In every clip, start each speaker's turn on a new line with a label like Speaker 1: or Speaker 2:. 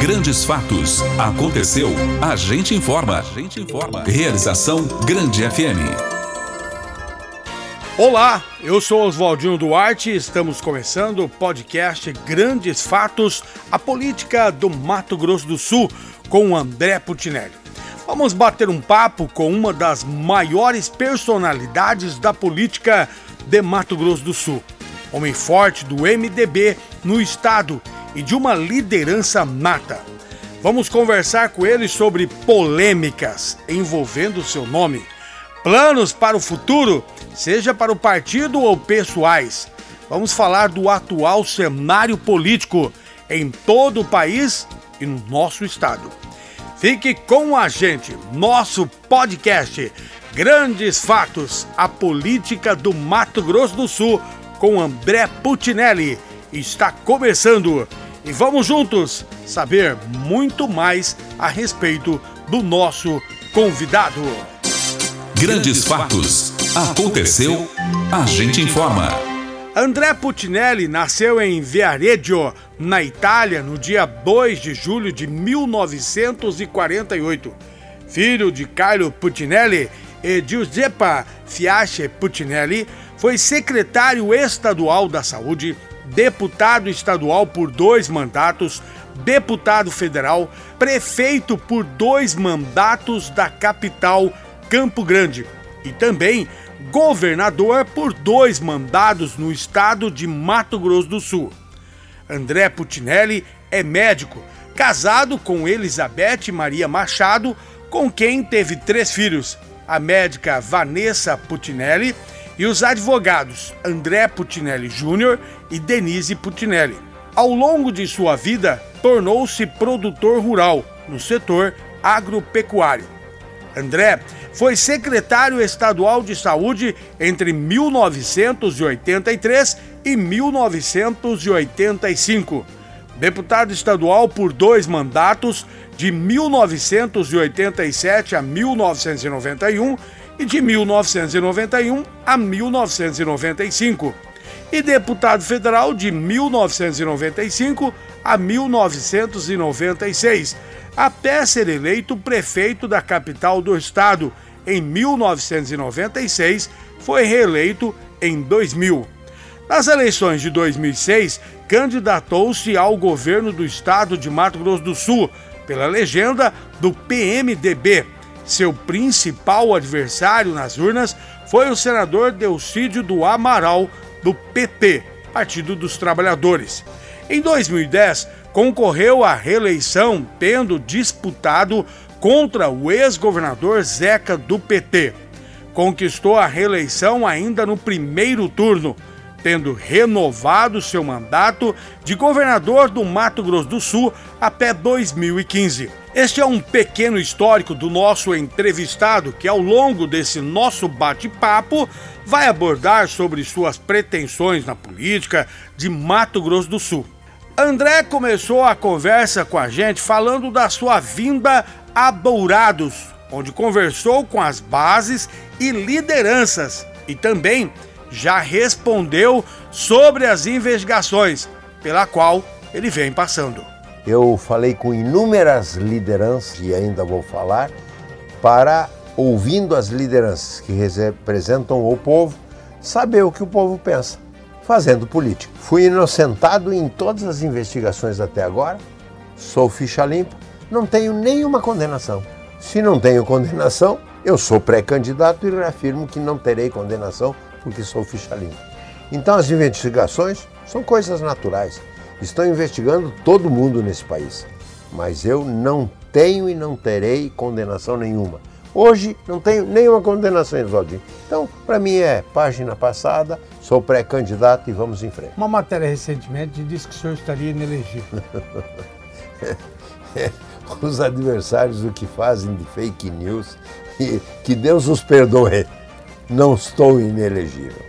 Speaker 1: Grandes fatos. Aconteceu. A gente informa. A gente informa. Realização Grande FM.
Speaker 2: Olá, eu sou Oswaldinho Duarte e estamos começando o podcast Grandes Fatos, a política do Mato Grosso do Sul, com André Putinelli. Vamos bater um papo com uma das maiores personalidades da política de Mato Grosso do Sul. Homem forte do MDB no estado e de uma liderança nata. Vamos conversar com ele sobre polêmicas envolvendo seu nome, planos para o futuro, seja para o partido ou pessoais. Vamos falar do atual cenário político em todo o país e no nosso estado. Fique com a gente, nosso podcast Grandes Fatos, a política do Mato Grosso do Sul, com André Putinelli. Está começando e vamos juntos saber muito mais a respeito do nosso convidado.
Speaker 1: Grandes Fatos. Aconteceu, a gente informa.
Speaker 2: André Putinelli nasceu em Viareggio, na Itália, no dia 2 de julho de 1948. Filho de Carlo Putinelli e Giuseppa Fiache Putinelli, foi secretário estadual da Saúde, deputado estadual por dois mandatos, deputado federal, prefeito por dois mandatos da capital Campo Grande e também governador por dois mandados no estado de Mato Grosso do Sul. André Putinelli é médico, casado com Elizabeth Maria Machado, com quem teve três filhos: a médica Vanessa Putinelli e os advogados André Putinelli Júnior e Denise Putinelli. Ao longo de sua vida, tornou-se produtor rural no setor agropecuário. André foi secretário estadual de saúde entre 1983 e 1985. Deputado estadual por dois mandatos, de 1987 a 1991 e de 1991 a 1995. E deputado federal de 1995 a 1996 até ser eleito prefeito da capital do estado em 1996, foi reeleito em 2000. Nas eleições de 2006, candidatou-se ao governo do estado de Mato Grosso do Sul pela legenda do PMDB. Seu principal adversário nas urnas foi o senador Delcídio do Amaral, do PT, Partido dos Trabalhadores. Em 2010, concorreu à reeleição, tendo disputado contra o ex-governador Zeca do PT. Conquistou a reeleição ainda no primeiro turno, tendo renovado seu mandato de governador do Mato Grosso do Sul até 2015. Este é um pequeno histórico do nosso entrevistado que, ao longo desse nosso bate-papo, vai abordar sobre suas pretensões na política de Mato Grosso do Sul. André começou a conversa com a gente falando da sua vinda a Dourados, onde conversou com as bases e lideranças e também já respondeu sobre as investigações pela qual ele vem passando.
Speaker 3: Eu falei com inúmeras lideranças e ainda vou falar para ouvindo as lideranças que representam o povo, saber o que o povo pensa fazendo política. Fui inocentado em todas as investigações até agora, sou ficha limpa, não tenho nenhuma condenação. Se não tenho condenação, eu sou pré-candidato e reafirmo que não terei condenação porque sou ficha limpa. Então as investigações são coisas naturais. Estão investigando todo mundo nesse país. Mas eu não tenho e não terei condenação nenhuma. Hoje não tenho nenhuma condenação, Oswaldinho. Então, para mim é página passada, sou pré-candidato e vamos em frente.
Speaker 2: Uma matéria recentemente disse que o senhor estaria inelegível.
Speaker 3: os adversários o que fazem de fake news e que Deus os perdoe. Não estou inelegível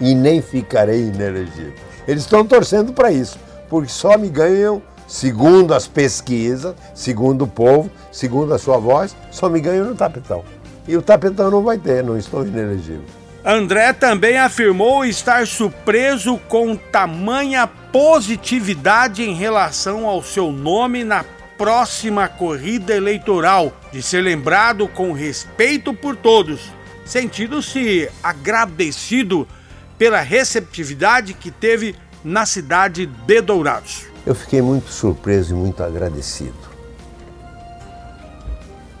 Speaker 3: e nem ficarei inelegível. Eles estão torcendo para isso, porque só me ganham segundo as pesquisas, segundo o povo, segundo a sua voz, só me ganham no tapetão. E o tapetão não vai ter, não estou inelegível.
Speaker 2: André também afirmou estar surpreso com tamanha positividade em relação ao seu nome na próxima corrida eleitoral, de ser lembrado com respeito por todos, sentindo-se agradecido pela receptividade que teve na cidade de Dourados.
Speaker 3: Eu fiquei muito surpreso e muito agradecido.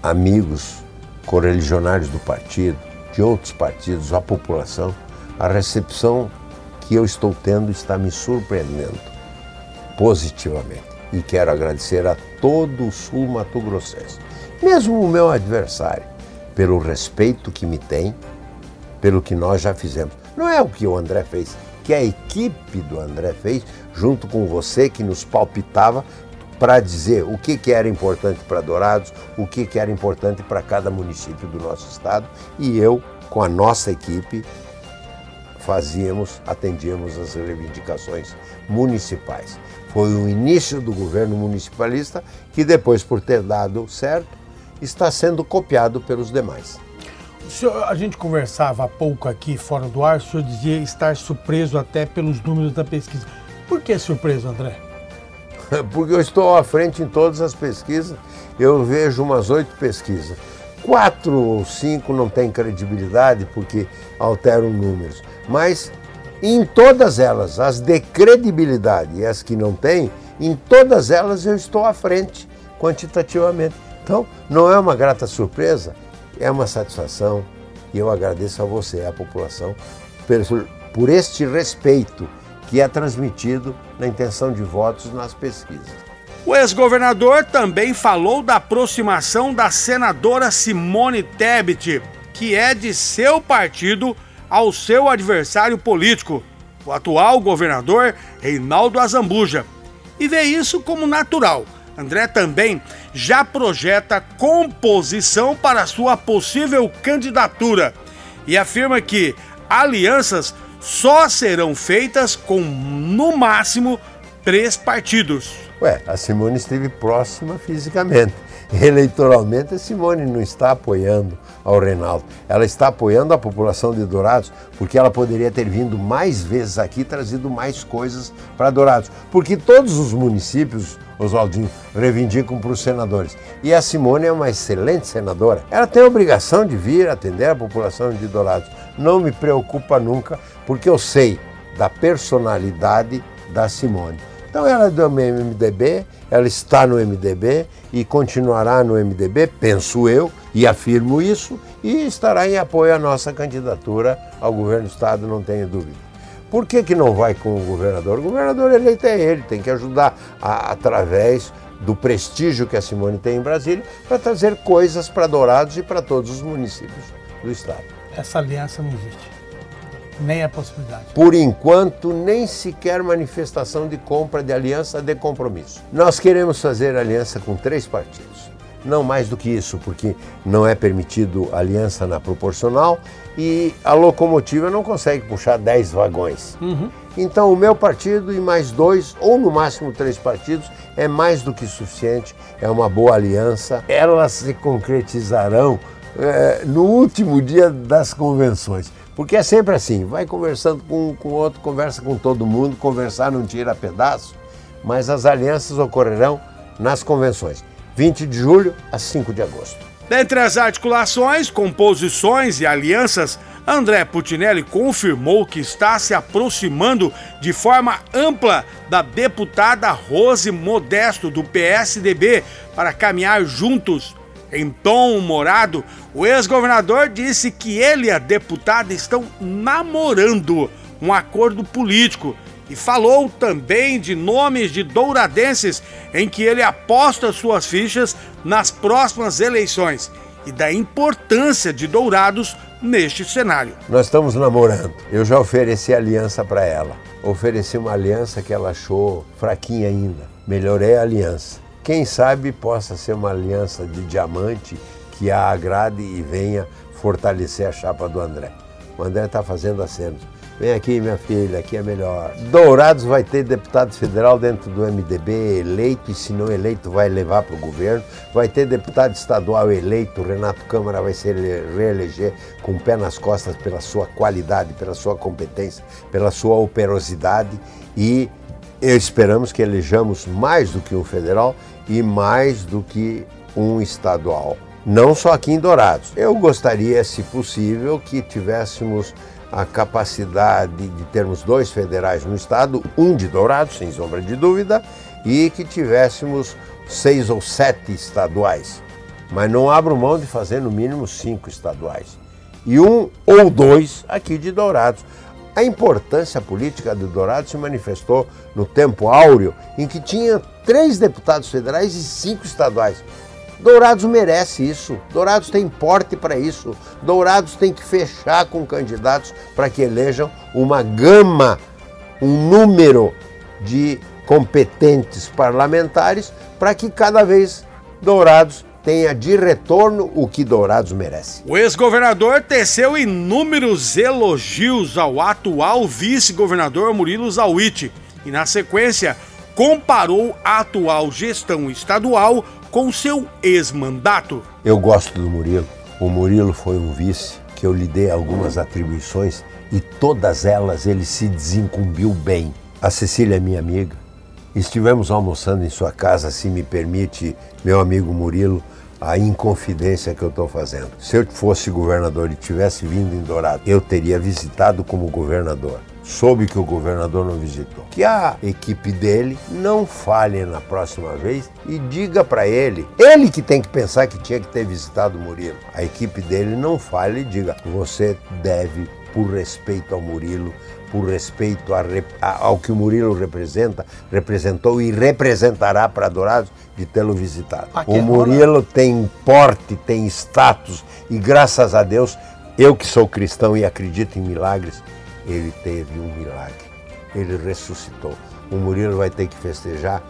Speaker 3: Amigos, correligionários do partido, de outros partidos, a população, a recepção que eu estou tendo está me surpreendendo positivamente. E quero agradecer a todo o sul mato-grossense, mesmo o meu adversário, pelo respeito que me tem, pelo que nós já fizemos. Não é o que o André fez, que a equipe do André fez, junto com você que nos palpitava para dizer o que, que era importante para Dourados, o que, que era importante para cada município do nosso estado, e eu, com a nossa equipe, fazíamos, atendíamos as reivindicações municipais. Foi o início do governo municipalista que depois, por ter dado certo, está sendo copiado pelos demais.
Speaker 2: Senhor, a gente conversava há pouco aqui fora do ar, o senhor dizia estar surpreso até pelos números da pesquisa. Por que surpreso, André?
Speaker 3: Porque eu estou à frente em todas as pesquisas. Eu vejo umas oito pesquisas. Quatro ou cinco não têm credibilidade porque alteram números. Mas em todas elas, as de credibilidade e as que não têm, em todas elas eu estou à frente quantitativamente. Então, não é uma grata surpresa, é uma satisfação e eu agradeço a você, a população, por este respeito que é transmitido na intenção de votos nas pesquisas.
Speaker 2: O ex-governador também falou da aproximação da senadora Simone Tebet, que é de seu partido, ao seu adversário político, o atual governador Reinaldo Azambuja, e vê isso como natural. André também já projeta composição para sua possível candidatura e afirma que alianças só serão feitas com, no máximo, três partidos.
Speaker 3: Ué, a Simone esteve próxima fisicamente. Eleitoralmente, a Simone não está apoiando ao Reinaldo. Ela está apoiando a população de Dourados porque ela poderia ter vindo mais vezes aqui e trazido mais coisas para Dourados. Porque todos os municípios, Oswaldinho, reivindicam para os senadores. E a Simone é uma excelente senadora. Ela tem a obrigação de vir atender a população de Dourados. Não me preocupa nunca, porque eu sei da personalidade da Simone. Então ela é do MDB, ela está no MDB e continuará no MDB, penso eu, e afirmo isso, e estará em apoio à nossa candidatura ao governo do Estado, não tenho dúvida. Por que, que não vai com o governador? O governador eleito é ele, tem que ajudar a, através do prestígio que a Simone tem em Brasília para trazer coisas para Dourados e para todos os municípios do Estado.
Speaker 2: Essa aliança não existe. Nem a possibilidade.
Speaker 3: Por enquanto, nem sequer manifestação de compra de aliança de compromisso. Nós queremos fazer aliança com três partidos. Não mais do que isso, porque não é permitido aliança na proporcional e a locomotiva não consegue puxar dez vagões. Uhum. Então, o meu partido e mais dois, ou no máximo três partidos, é mais do que suficiente, é uma boa aliança. Elas se concretizarão é, no último dia das convenções. Porque é sempre assim, vai conversando com o outro, conversa com todo mundo, conversar não tira pedaço, mas as alianças ocorrerão nas convenções, 20 de julho a 5 de agosto.
Speaker 2: Dentre as articulações, composições e alianças, André Putinelli confirmou que está se aproximando de forma ampla da deputada Rose Modesto, do PSDB, para caminhar juntos em tom humorado, o ex-governador disse que ele e a deputada estão namorando um acordo político e falou também de nomes de douradenses em que ele aposta suas fichas nas próximas eleições e da importância de Dourados neste cenário.
Speaker 3: Nós estamos namorando. Eu já ofereci aliança para ela. Ofereci uma aliança que ela achou fraquinha ainda. Melhorei a aliança. Quem sabe possa ser uma aliança de diamante que a agrade e venha fortalecer a chapa do André. O André está fazendo acenos. Vem aqui, minha filha, aqui é melhor. Dourados vai ter deputado federal dentro do MDB eleito, e se não eleito, vai levar para o governo. Vai ter deputado estadual eleito, Renato Câmara vai se reeleger com o pé nas costas pela sua qualidade, pela sua competência, pela sua operosidade e esperamos que elejamos mais do que um federal e mais do que um estadual. Não só aqui em Dourados. Eu gostaria, se possível, que tivéssemos a capacidade de termos dois federais no estado, um de Dourados, sem sombra de dúvida, e que tivéssemos seis ou sete estaduais. Mas não abro mão de fazer no mínimo cinco estaduais. E um ou dois aqui de Dourados. A importância política de Dourados se manifestou no tempo áureo, em que tinha três deputados federais e cinco estaduais. Dourados merece isso. Dourados tem porte para isso. Dourados tem que fechar com candidatos para que elejam uma gama, um número de competentes parlamentares para que cada vez Dourados tenha de retorno o que Dourados merece.
Speaker 2: O ex-governador teceu inúmeros elogios ao atual vice-governador Murilo Zawiti e, na sequência, comparou a atual gestão estadual com seu ex-mandato.
Speaker 3: Eu gosto do Murilo. O Murilo foi um vice que eu lhe dei algumas atribuições e todas elas ele se desincumbiu bem. A Cecília é minha amiga. Estivemos almoçando em sua casa, se me permite, meu amigo Murilo, a inconfidência que eu estou fazendo. Se eu fosse governador e tivesse vindo em Dourado, eu teria visitado como governador. Soube que o governador não visitou. Que a equipe dele não falhe na próxima vez e diga para ele, ele que tem que pensar que tinha que ter visitado o Murilo. A equipe dele não falhe e diga, você deve, por respeito ao Murilo, por respeito a, a, ao que o Murilo representa, representou e representará para Dourados, de tê-lo visitado. O Murilo tem porte, tem status e graças a Deus, eu que sou cristão e acredito em milagres, ele teve um milagre. Ele ressuscitou. O Murilo vai ter que festejar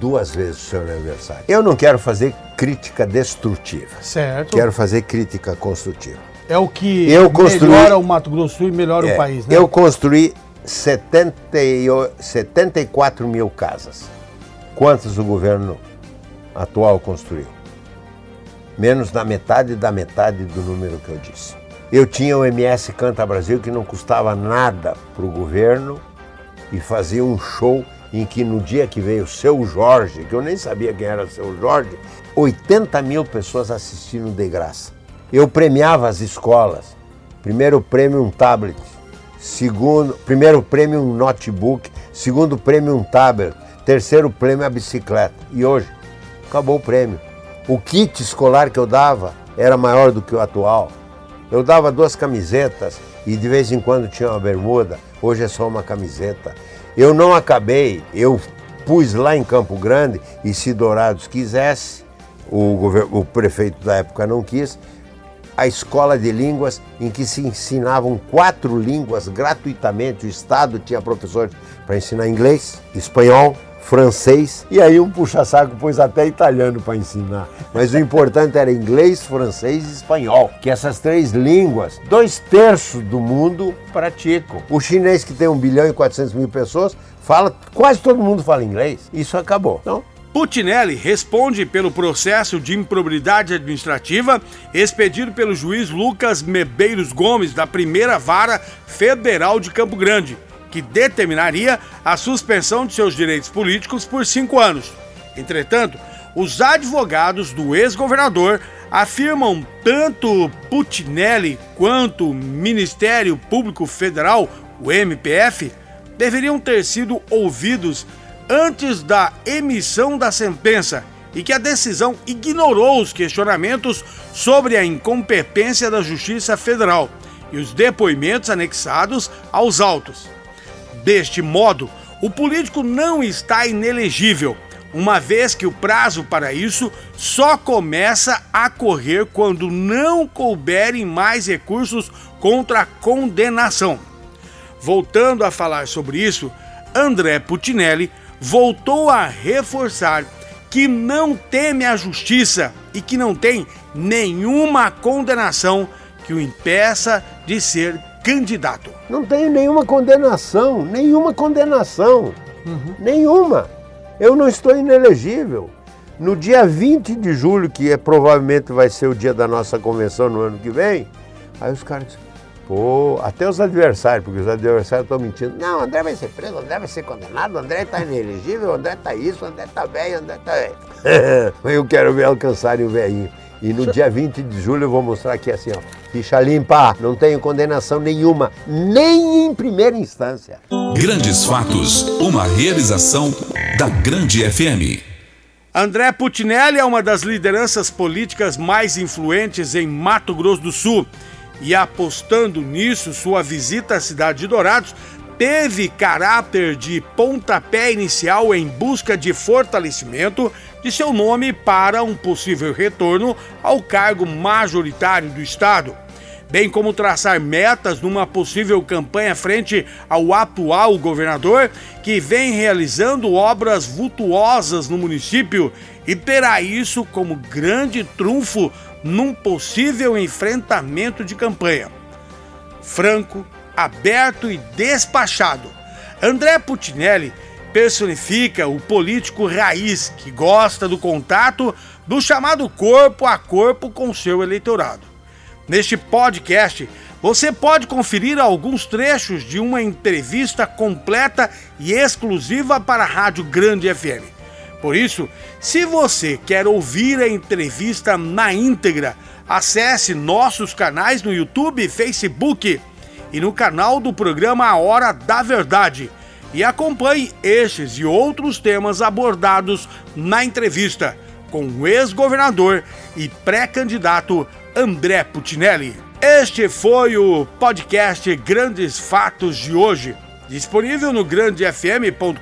Speaker 3: duas vezes o seu aniversário. Eu não quero fazer crítica destrutiva.
Speaker 2: Certo.
Speaker 3: Quero fazer crítica construtiva.
Speaker 2: É o que eu construí, melhora o Mato Grosso e melhora é, o país, né?
Speaker 3: Eu construí 70, 74 mil casas. Quantas o governo atual construiu? Menos da metade da metade do número que eu disse. Eu tinha o MS Canta Brasil que não custava nada para o governo e fazia um show em que no dia que veio o seu Jorge, que eu nem sabia quem era o seu Jorge, 80 mil pessoas assistiram de graça. Eu premiava as escolas. Primeiro prêmio um tablet, segundo, primeiro prêmio um notebook, segundo prêmio um tablet, terceiro prêmio a bicicleta. E hoje acabou o prêmio. O kit escolar que eu dava era maior do que o atual. Eu dava duas camisetas e de vez em quando tinha uma bermuda, hoje é só uma camiseta. Eu não acabei, eu pus lá em Campo Grande e se Dourados quisesse, o, o prefeito da época não quis, a escola de línguas em que se ensinavam quatro línguas gratuitamente. O Estado tinha professores para ensinar inglês, espanhol, francês e aí um puxa-saco pôs até italiano para ensinar. Mas o importante era inglês, francês e espanhol, que essas três línguas, dois terços do mundo praticam. O chinês que tem 1 bilhão e 400 mil pessoas fala, quase todo mundo fala inglês. Isso acabou. Então,
Speaker 2: Putinelli responde pelo processo de improbidade administrativa expedido pelo juiz Lucas Mebeiros Gomes, da primeira vara federal de Campo Grande, que determinaria a suspensão de seus direitos políticos por cinco anos. Entretanto, os advogados do ex-governador afirmam tanto Putinelli quanto o Ministério Público Federal, o MPF, deveriam ter sido ouvidos antes da emissão da sentença e que a decisão ignorou os questionamentos sobre a incompetência da Justiça Federal e os depoimentos anexados aos autos. Deste modo, o político não está inelegível, uma vez que o prazo para isso só começa a correr quando não couberem mais recursos contra a condenação. Voltando a falar sobre isso, André Putinelli voltou a reforçar que não teme a justiça e que não tem nenhuma condenação que o impeça de ser candidato.
Speaker 3: Não tenho nenhuma condenação, nenhuma condenação, uhum. nenhuma. Eu não estou inelegível. No dia 20 de julho, que é, provavelmente vai ser o dia da nossa convenção no ano que vem, aí os caras dizem, Pô, até os adversários, porque os adversários estão mentindo. Não, André vai ser preso, André vai ser condenado, André está inelegível, André está isso, André está velho, André está velho. eu quero ver alcançarem o velhinho. E no dia 20 de julho eu vou mostrar aqui assim, ó. Ficha limpa, não tenho condenação nenhuma, nem em primeira instância.
Speaker 1: Grandes Fatos, uma realização da Grande FM.
Speaker 2: André Putinelli é uma das lideranças políticas mais influentes em Mato Grosso do Sul. E apostando nisso, sua visita à cidade de Dourados teve caráter de pontapé inicial em busca de fortalecimento de seu nome para um possível retorno ao cargo majoritário do Estado, bem como traçar metas numa possível campanha frente ao atual governador, que vem realizando obras vultuosas no município e terá isso como grande trunfo num possível enfrentamento de campanha. Franco, aberto e despachado. André Putinelli personifica o político raiz que gosta do contato do chamado corpo a corpo com seu eleitorado. Neste podcast, você pode conferir alguns trechos de uma entrevista completa e exclusiva para a Rádio Grande FM. Por isso, se você quer ouvir a entrevista na íntegra, acesse nossos canais no YouTube, Facebook e no canal do programa A Hora da Verdade e acompanhe estes e outros temas abordados na entrevista com o ex-governador e pré-candidato André Putinelli. Este foi o podcast Grandes Fatos de hoje, disponível no grandefm.com.br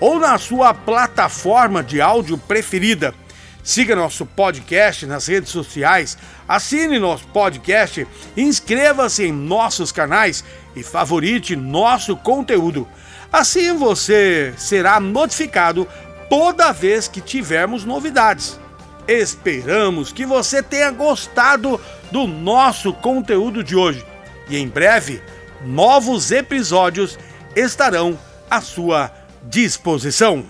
Speaker 2: ou na sua plataforma de áudio preferida. Siga nosso podcast nas redes sociais, assine nosso podcast, inscreva-se em nossos canais e favorite nosso conteúdo. Assim você será notificado toda vez que tivermos novidades. Esperamos que você tenha gostado do nosso conteúdo de hoje e em breve novos episódios estarão à sua disposição.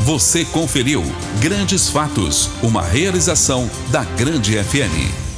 Speaker 1: Você conferiu Grandes Fatos, uma realização da Grande FM.